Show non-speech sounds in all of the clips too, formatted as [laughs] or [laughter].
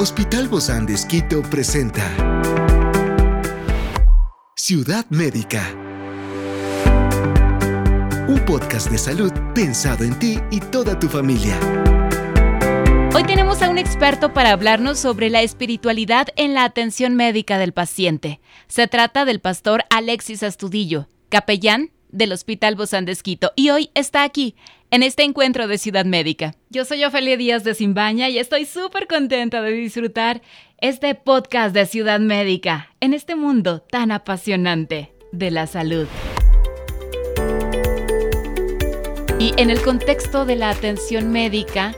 Hospital Bozán de Esquito presenta Ciudad Médica. Un podcast de salud pensado en ti y toda tu familia. Hoy tenemos a un experto para hablarnos sobre la espiritualidad en la atención médica del paciente. Se trata del pastor Alexis Astudillo, capellán del Hospital Bozán de y hoy está aquí en este encuentro de Ciudad Médica. Yo soy Ofelia Díaz de Simbaña y estoy súper contenta de disfrutar este podcast de Ciudad Médica en este mundo tan apasionante de la salud. Y en el contexto de la atención médica,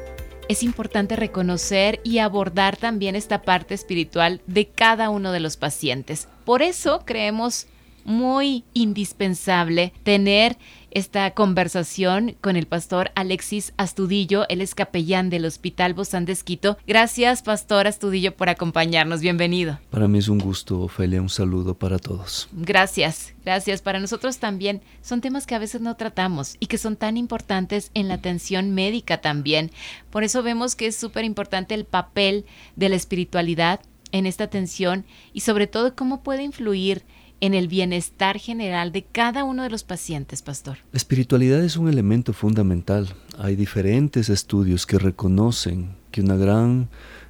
es importante reconocer y abordar también esta parte espiritual de cada uno de los pacientes. Por eso creemos muy indispensable tener esta conversación con el pastor Alexis Astudillo. Él es capellán del Hospital Bozán de Esquito. Gracias, pastor Astudillo, por acompañarnos. Bienvenido. Para mí es un gusto, Ofelia. Un saludo para todos. Gracias, gracias. Para nosotros también son temas que a veces no tratamos y que son tan importantes en la atención médica también. Por eso vemos que es súper importante el papel de la espiritualidad en esta atención y sobre todo cómo puede influir en el bienestar general de cada uno de los pacientes, pastor? La espiritualidad es un elemento fundamental. Hay diferentes estudios que reconocen que una gran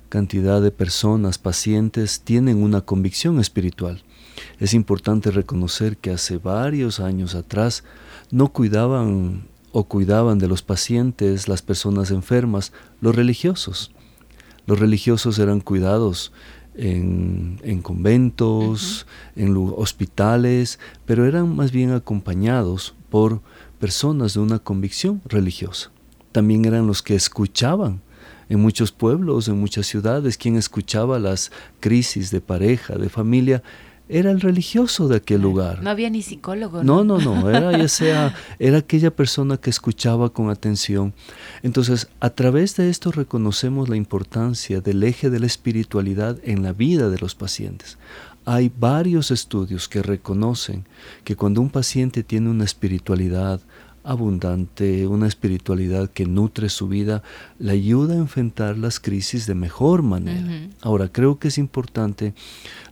cantidad de personas, pacientes, tienen una convicción espiritual. Es importante reconocer que hace varios años atrás no cuidaban o cuidaban de los pacientes, las personas enfermas, los religiosos. Los religiosos eran cuidados en, conventos, en hospitales, pero eran más bien acompañados por personas de una convicción religiosa. También eran los que escuchaban en muchos pueblos, en muchas ciudades, quien escuchaba las crisis de pareja, de familia, era el religioso de aquel lugar. No había ni psicólogo. No, no, no, era ya sea, era aquella persona que escuchaba con atención. Entonces, a través de esto reconocemos la importancia del eje de la espiritualidad en la vida de los pacientes. Hay varios estudios que reconocen que cuando un paciente tiene una espiritualidad abundante, una espiritualidad que nutre su vida, le ayuda a enfrentar las crisis de mejor manera. Ahora, creo que es importante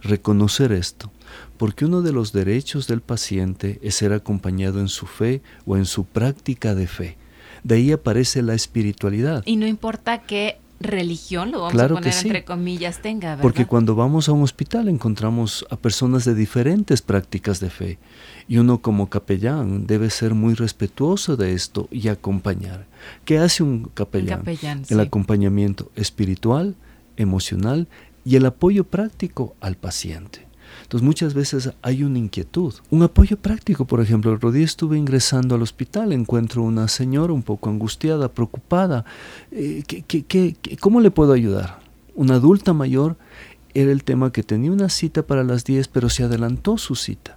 reconocer esto, porque uno de los derechos del paciente es ser acompañado en su fe o en su práctica de fe. De ahí aparece la espiritualidad. Y no importa qué religión, lo vamos a poner entre comillas, tenga, ¿verdad? Porque cuando vamos a un hospital encontramos a personas de diferentes prácticas de fe y uno como capellán debe ser muy respetuoso de esto y acompañar. ¿Qué hace un capellán? el acompañamiento espiritual, emocional y el apoyo práctico al paciente. Entonces muchas veces hay una inquietud. Un apoyo práctico, por ejemplo, el otro día estuve ingresando al hospital, encuentro una señora un poco angustiada, preocupada. Eh, cómo le puedo ayudar? Una adulta mayor era el tema que tenía una cita para las 10, pero se adelantó su cita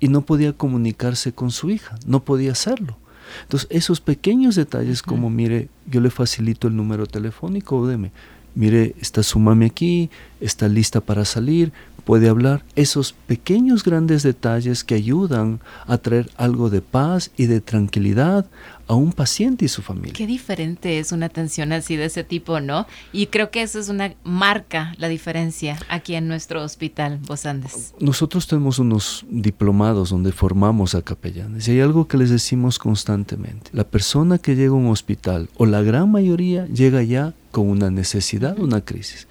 y no podía comunicarse con su hija, no podía hacerlo. Entonces, esos pequeños detalles como, mire, yo le facilito el número telefónico, deme, mire, está su mami aquí, está lista para salir, puede hablar, esos pequeños grandes detalles que ayudan a traer algo de paz y de tranquilidad a un paciente y su familia. Qué diferente es una atención así de ese tipo, ¿no? Y creo que eso es una marca la diferencia aquí en nuestro hospital Vos Andes. Nosotros tenemos unos diplomados donde formamos a capellanes y hay algo que les decimos constantemente. La persona que llega a un hospital o la gran mayoría llega ya con una necesidad, una crisis.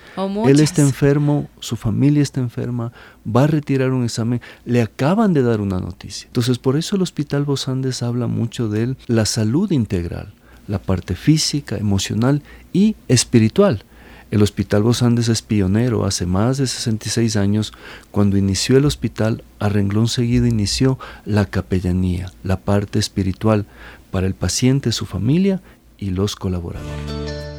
Él está enfermo, su familia está enferma, va a retirar un examen, le acaban de dar una noticia. Entonces, por eso el Hospital Bosandes habla mucho de la salud integral, la parte física, emocional y espiritual. El Hospital Bosandes es pionero hace más de 66 años. Cuando inició el hospital, a renglón seguido inició la capellanía, la parte espiritual para el paciente, su familia y los colaboradores.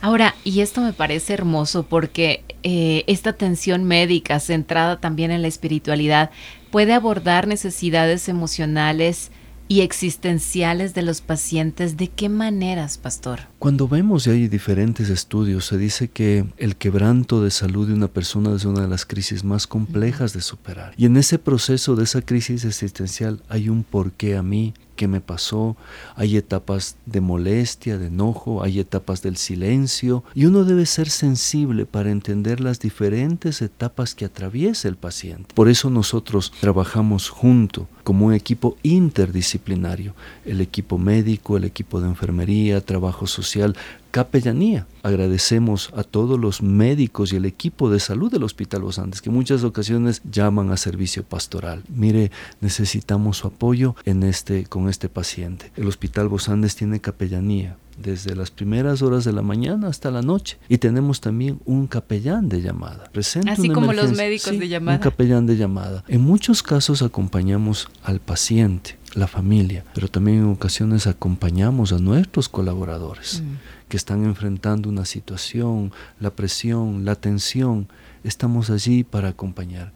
Ahora, Y esto me parece hermoso porque eh, esta atención médica centrada también en la espiritualidad puede abordar necesidades emocionales, y existenciales de los pacientes. ¿De qué maneras, pastor? Cuando vemos y hay diferentes estudios, se dice que el quebranto de salud de una persona es una de las crisis más complejas de superar. Y en ese proceso de esa crisis existencial hay un porqué a mí, qué me pasó, hay etapas de molestia, de enojo, hay etapas del silencio, y uno debe ser sensible para entender las diferentes etapas que atraviesa el paciente. Por eso nosotros trabajamos junto como un equipo interdisciplinario, el equipo médico, el equipo de enfermería, trabajo social, capellanía. Agradecemos a todos los médicos y el equipo de salud del Hospital Los Andes que muchas ocasiones llaman a servicio pastoral. Mire, necesitamos su apoyo en este, con este paciente. El Hospital Los Andes tiene capellanía desde las primeras horas de la mañana hasta la noche. Y tenemos también un capellán de llamada. Presente Así como los médicos de llamada. Un capellán de llamada. En muchos casos acompañamos al paciente, la familia, pero también en ocasiones acompañamos a nuestros colaboradores mm. Que están enfrentando una situación, la presión, la tensión. Estamos allí para acompañar.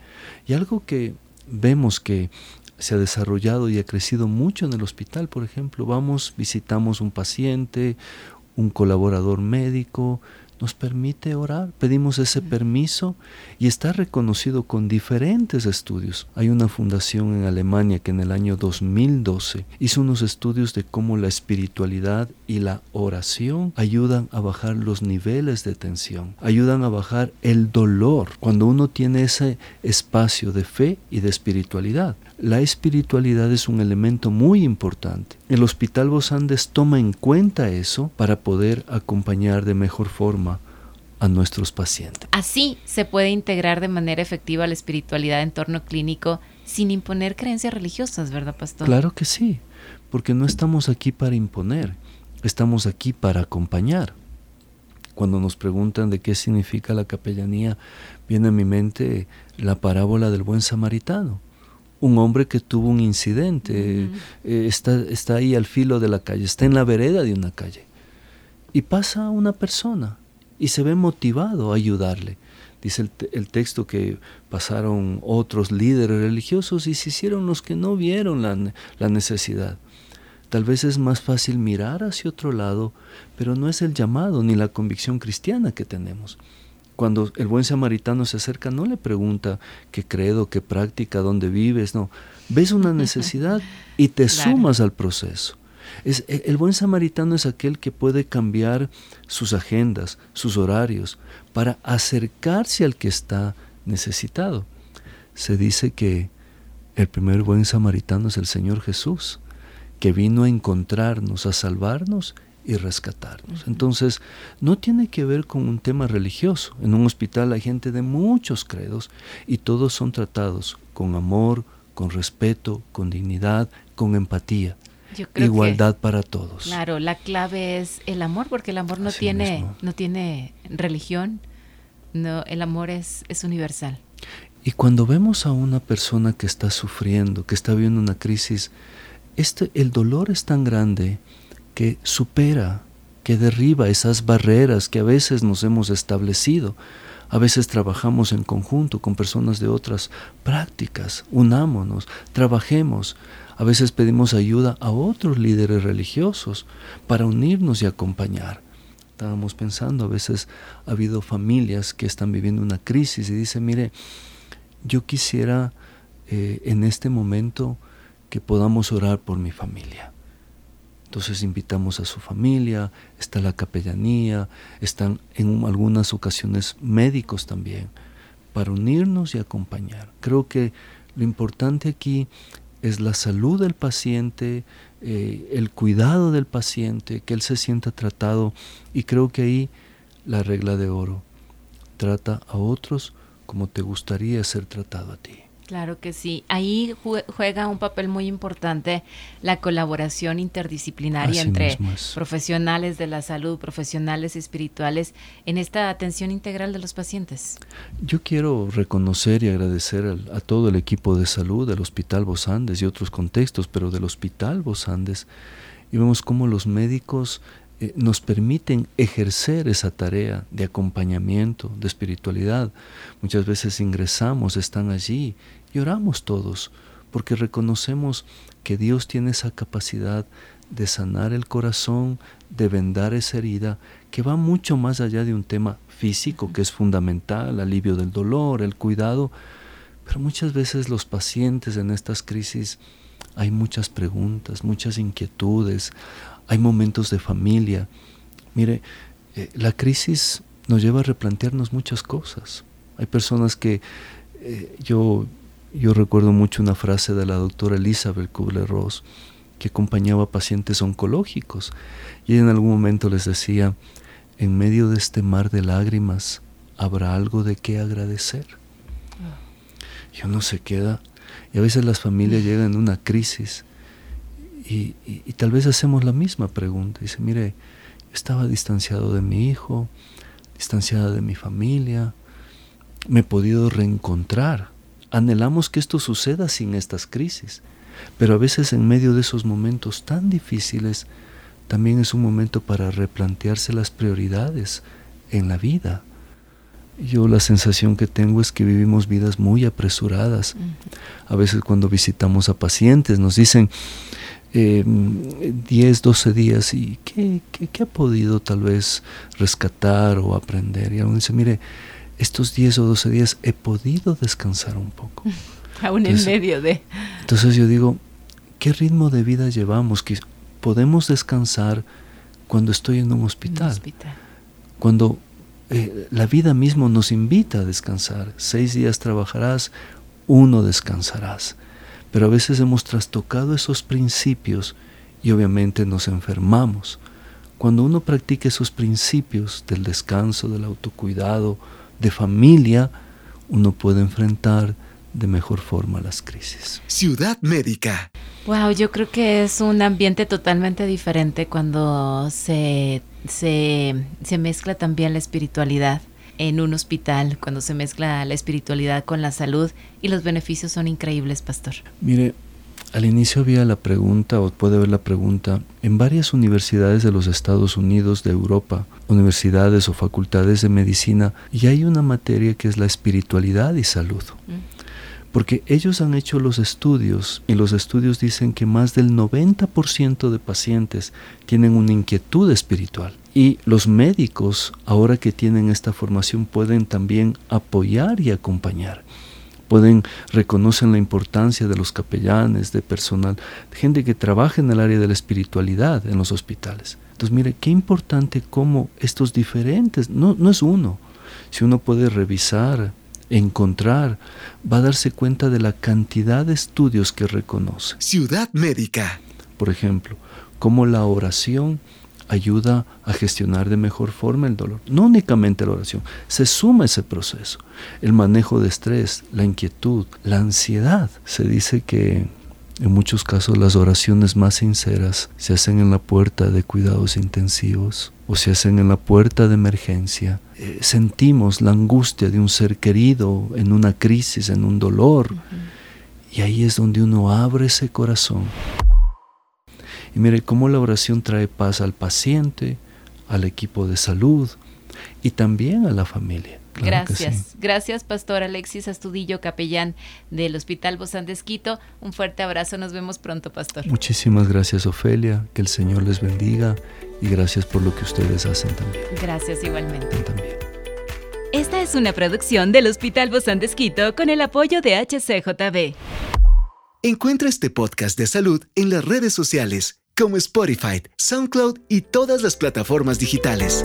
Y algo que vemos que se ha desarrollado y ha crecido mucho en el hospital, por ejemplo. Vamos, visitamos un paciente, un colaborador médico, nos permite orar, pedimos ese permiso y está reconocido con diferentes estudios. Hay una fundación en Alemania que en el año 2012 hizo unos estudios de cómo la espiritualidad y la oración ayudan a bajar los niveles de tensión, ayudan a bajar el dolor cuando uno tiene ese espacio de fe y de espiritualidad. La espiritualidad es un elemento muy importante. El Hospital Bosandes toma en cuenta eso para poder acompañar de mejor forma a nuestros pacientes. Así se puede integrar de manera efectiva la espiritualidad en torno clínico sin imponer creencias religiosas, ¿verdad, pastor? Claro que sí, porque no estamos aquí para imponer, estamos aquí para acompañar. Cuando nos preguntan de qué significa la capellanía, viene a mi mente la parábola del buen samaritano un hombre que tuvo un incidente, eh, está, está ahí al filo de la calle, está en la vereda de una calle. Y pasa una persona y se ve motivado a ayudarle. Dice el, el, texto que pasaron otros líderes religiosos y se hicieron los que no vieron la, la necesidad. Tal vez es más fácil mirar hacia otro lado, pero no es el llamado ni la convicción cristiana que tenemos cuando el buen samaritano se acerca, no le pregunta qué credo, qué práctica, dónde vives, no. Ves una necesidad y te sumas al proceso. Es, e, el buen samaritano es aquel que puede cambiar sus agendas, sus horarios, para acercarse al que está necesitado. Se dice que el primer buen samaritano es el Señor Jesús, que vino a encontrarnos, a salvarnos y rescatarnos. Entonces, no tiene que ver con un tema religioso. En un hospital hay gente de muchos credos y todos son tratados con amor, con respeto, con dignidad, con empatía. Igualdad para todos. Claro, la clave es el amor, porque el amor no tiene, no tiene religión, no, el amor es, es universal. Y cuando vemos a una persona que está sufriendo, que está viviendo una crisis, este, el dolor es tan grande que supera, que derriba esas barreras que a veces nos hemos establecido. A veces trabajamos en conjunto con personas de otras prácticas, unámonos, trabajemos. A veces pedimos ayuda a otros líderes religiosos para unirnos y acompañar. Estábamos pensando, a veces ha habido familias que están viviendo una crisis y dicen, mire, yo quisiera eh, en este momento que podamos orar por mi familia. Entonces invitamos a su familia, está la capellanía, están en algunas ocasiones médicos también, para unirnos y acompañar. Creo que lo importante aquí es la salud del paciente, eh, el cuidado del paciente, que él se sienta tratado y creo que ahí la regla de oro, trata a otros como te gustaría ser tratado a ti. Claro que sí. Ahí juega un papel muy importante la colaboración interdisciplinaria entre profesionales de la salud, profesionales espirituales en esta atención integral de los pacientes. Yo quiero reconocer y agradecer a, todo el equipo de salud del Hospital Bosandes y otros contextos, pero del Hospital Bosandes, y vemos cómo los médicos eh, nos permiten ejercer esa tarea de acompañamiento, de espiritualidad. Muchas veces ingresamos, están allí y oramos todos, porque reconocemos que Dios tiene esa capacidad de sanar el corazón, de vendar esa herida, que va mucho más allá de un tema físico, que es fundamental, alivio del dolor, el cuidado, pero muchas veces los pacientes en estas crisis hay muchas preguntas, muchas inquietudes, hay momentos de familia. Mire, eh, la crisis nos lleva a replantearnos muchas cosas. Hay personas que eh, yo, yo recuerdo mucho una frase de la doctora Elizabeth Kubler-Ross que acompañaba a pacientes oncológicos y en algún momento les decía, en medio de este mar de lágrimas habrá algo de qué agradecer. Y uno se queda, y a veces las familias llegan en una crisis y, tal vez hacemos la misma pregunta. Dice, mire, estaba distanciado de mi hijo, distanciada de mi familia, me he podido reencontrar. Anhelamos que esto suceda sin estas crisis, pero a veces en medio de esos momentos tan difíciles, también es un momento para replantearse las prioridades en la vida. Yo la sensación que tengo es que vivimos vidas muy apresuradas. A veces cuando visitamos a pacientes nos dicen, 10, 12 días y ¿qué, ¿qué, ha podido tal vez rescatar o aprender. Y uno dice, mire, estos 10 o 12 días he podido descansar un poco. [laughs] Aún en medio de... Entonces yo digo, ¿qué ritmo de vida llevamos? Que podemos descansar cuando estoy en un hospital. Cuando eh, la vida mismo nos invita a descansar. Seis días trabajarás, uno descansarás pero a veces hemos trastocado esos principios y obviamente nos enfermamos. Cuando uno practica esos principios del descanso, del autocuidado, de familia, uno puede enfrentar de mejor forma las crisis. Ciudad Médica. Wow, yo creo que es un ambiente totalmente diferente cuando se, se, se mezcla también la espiritualidad en un hospital cuando se mezcla la espiritualidad con la salud y los beneficios son increíbles, pastor. Mire, al inicio había la pregunta, o puede haber la pregunta, en varias universidades de los Estados Unidos, de Europa, universidades o facultades de medicina, y hay una materia que es la espiritualidad y salud. Mm. Porque ellos han hecho los estudios y los estudios dicen que más del 90% de pacientes tienen una inquietud espiritual. Y los médicos, ahora que tienen esta formación, pueden también apoyar y acompañar. Pueden, reconocen la importancia de los capellanes, de personal, gente que trabaja en el área de la espiritualidad en los hospitales. Entonces, mire, qué importante cómo estos diferentes, no, no es uno, si uno puede revisar, encontrar, va a darse cuenta de la cantidad de estudios que reconoce. Ciudad médica. Por ejemplo, cómo la oración ayuda a gestionar de mejor forma el dolor. No únicamente la oración, se suma ese proceso. El manejo de estrés, la inquietud, la ansiedad. Se dice que en muchos casos las oraciones más sinceras se hacen en la puerta de cuidados intensivos o se hacen en la puerta de emergencia. Eh, sentimos la angustia de un ser querido en una crisis, en un dolor. Y ahí es donde uno abre ese corazón y mire cómo la oración trae paz al paciente, al equipo de salud y también a la familia. Gracias, gracias Pastor Alexis Astudillo, capellán del Hospital Bozán de Esquito. Un fuerte abrazo, nos vemos pronto, Pastor. Muchísimas gracias Ofelia, que el Señor les bendiga y gracias por lo que ustedes hacen también. Gracias igualmente. También. Esta es una producción del Hospital Bozán de Esquito con el apoyo de HCJB. Encuentra este podcast de salud en las redes sociales como Spotify, SoundCloud y todas las plataformas digitales.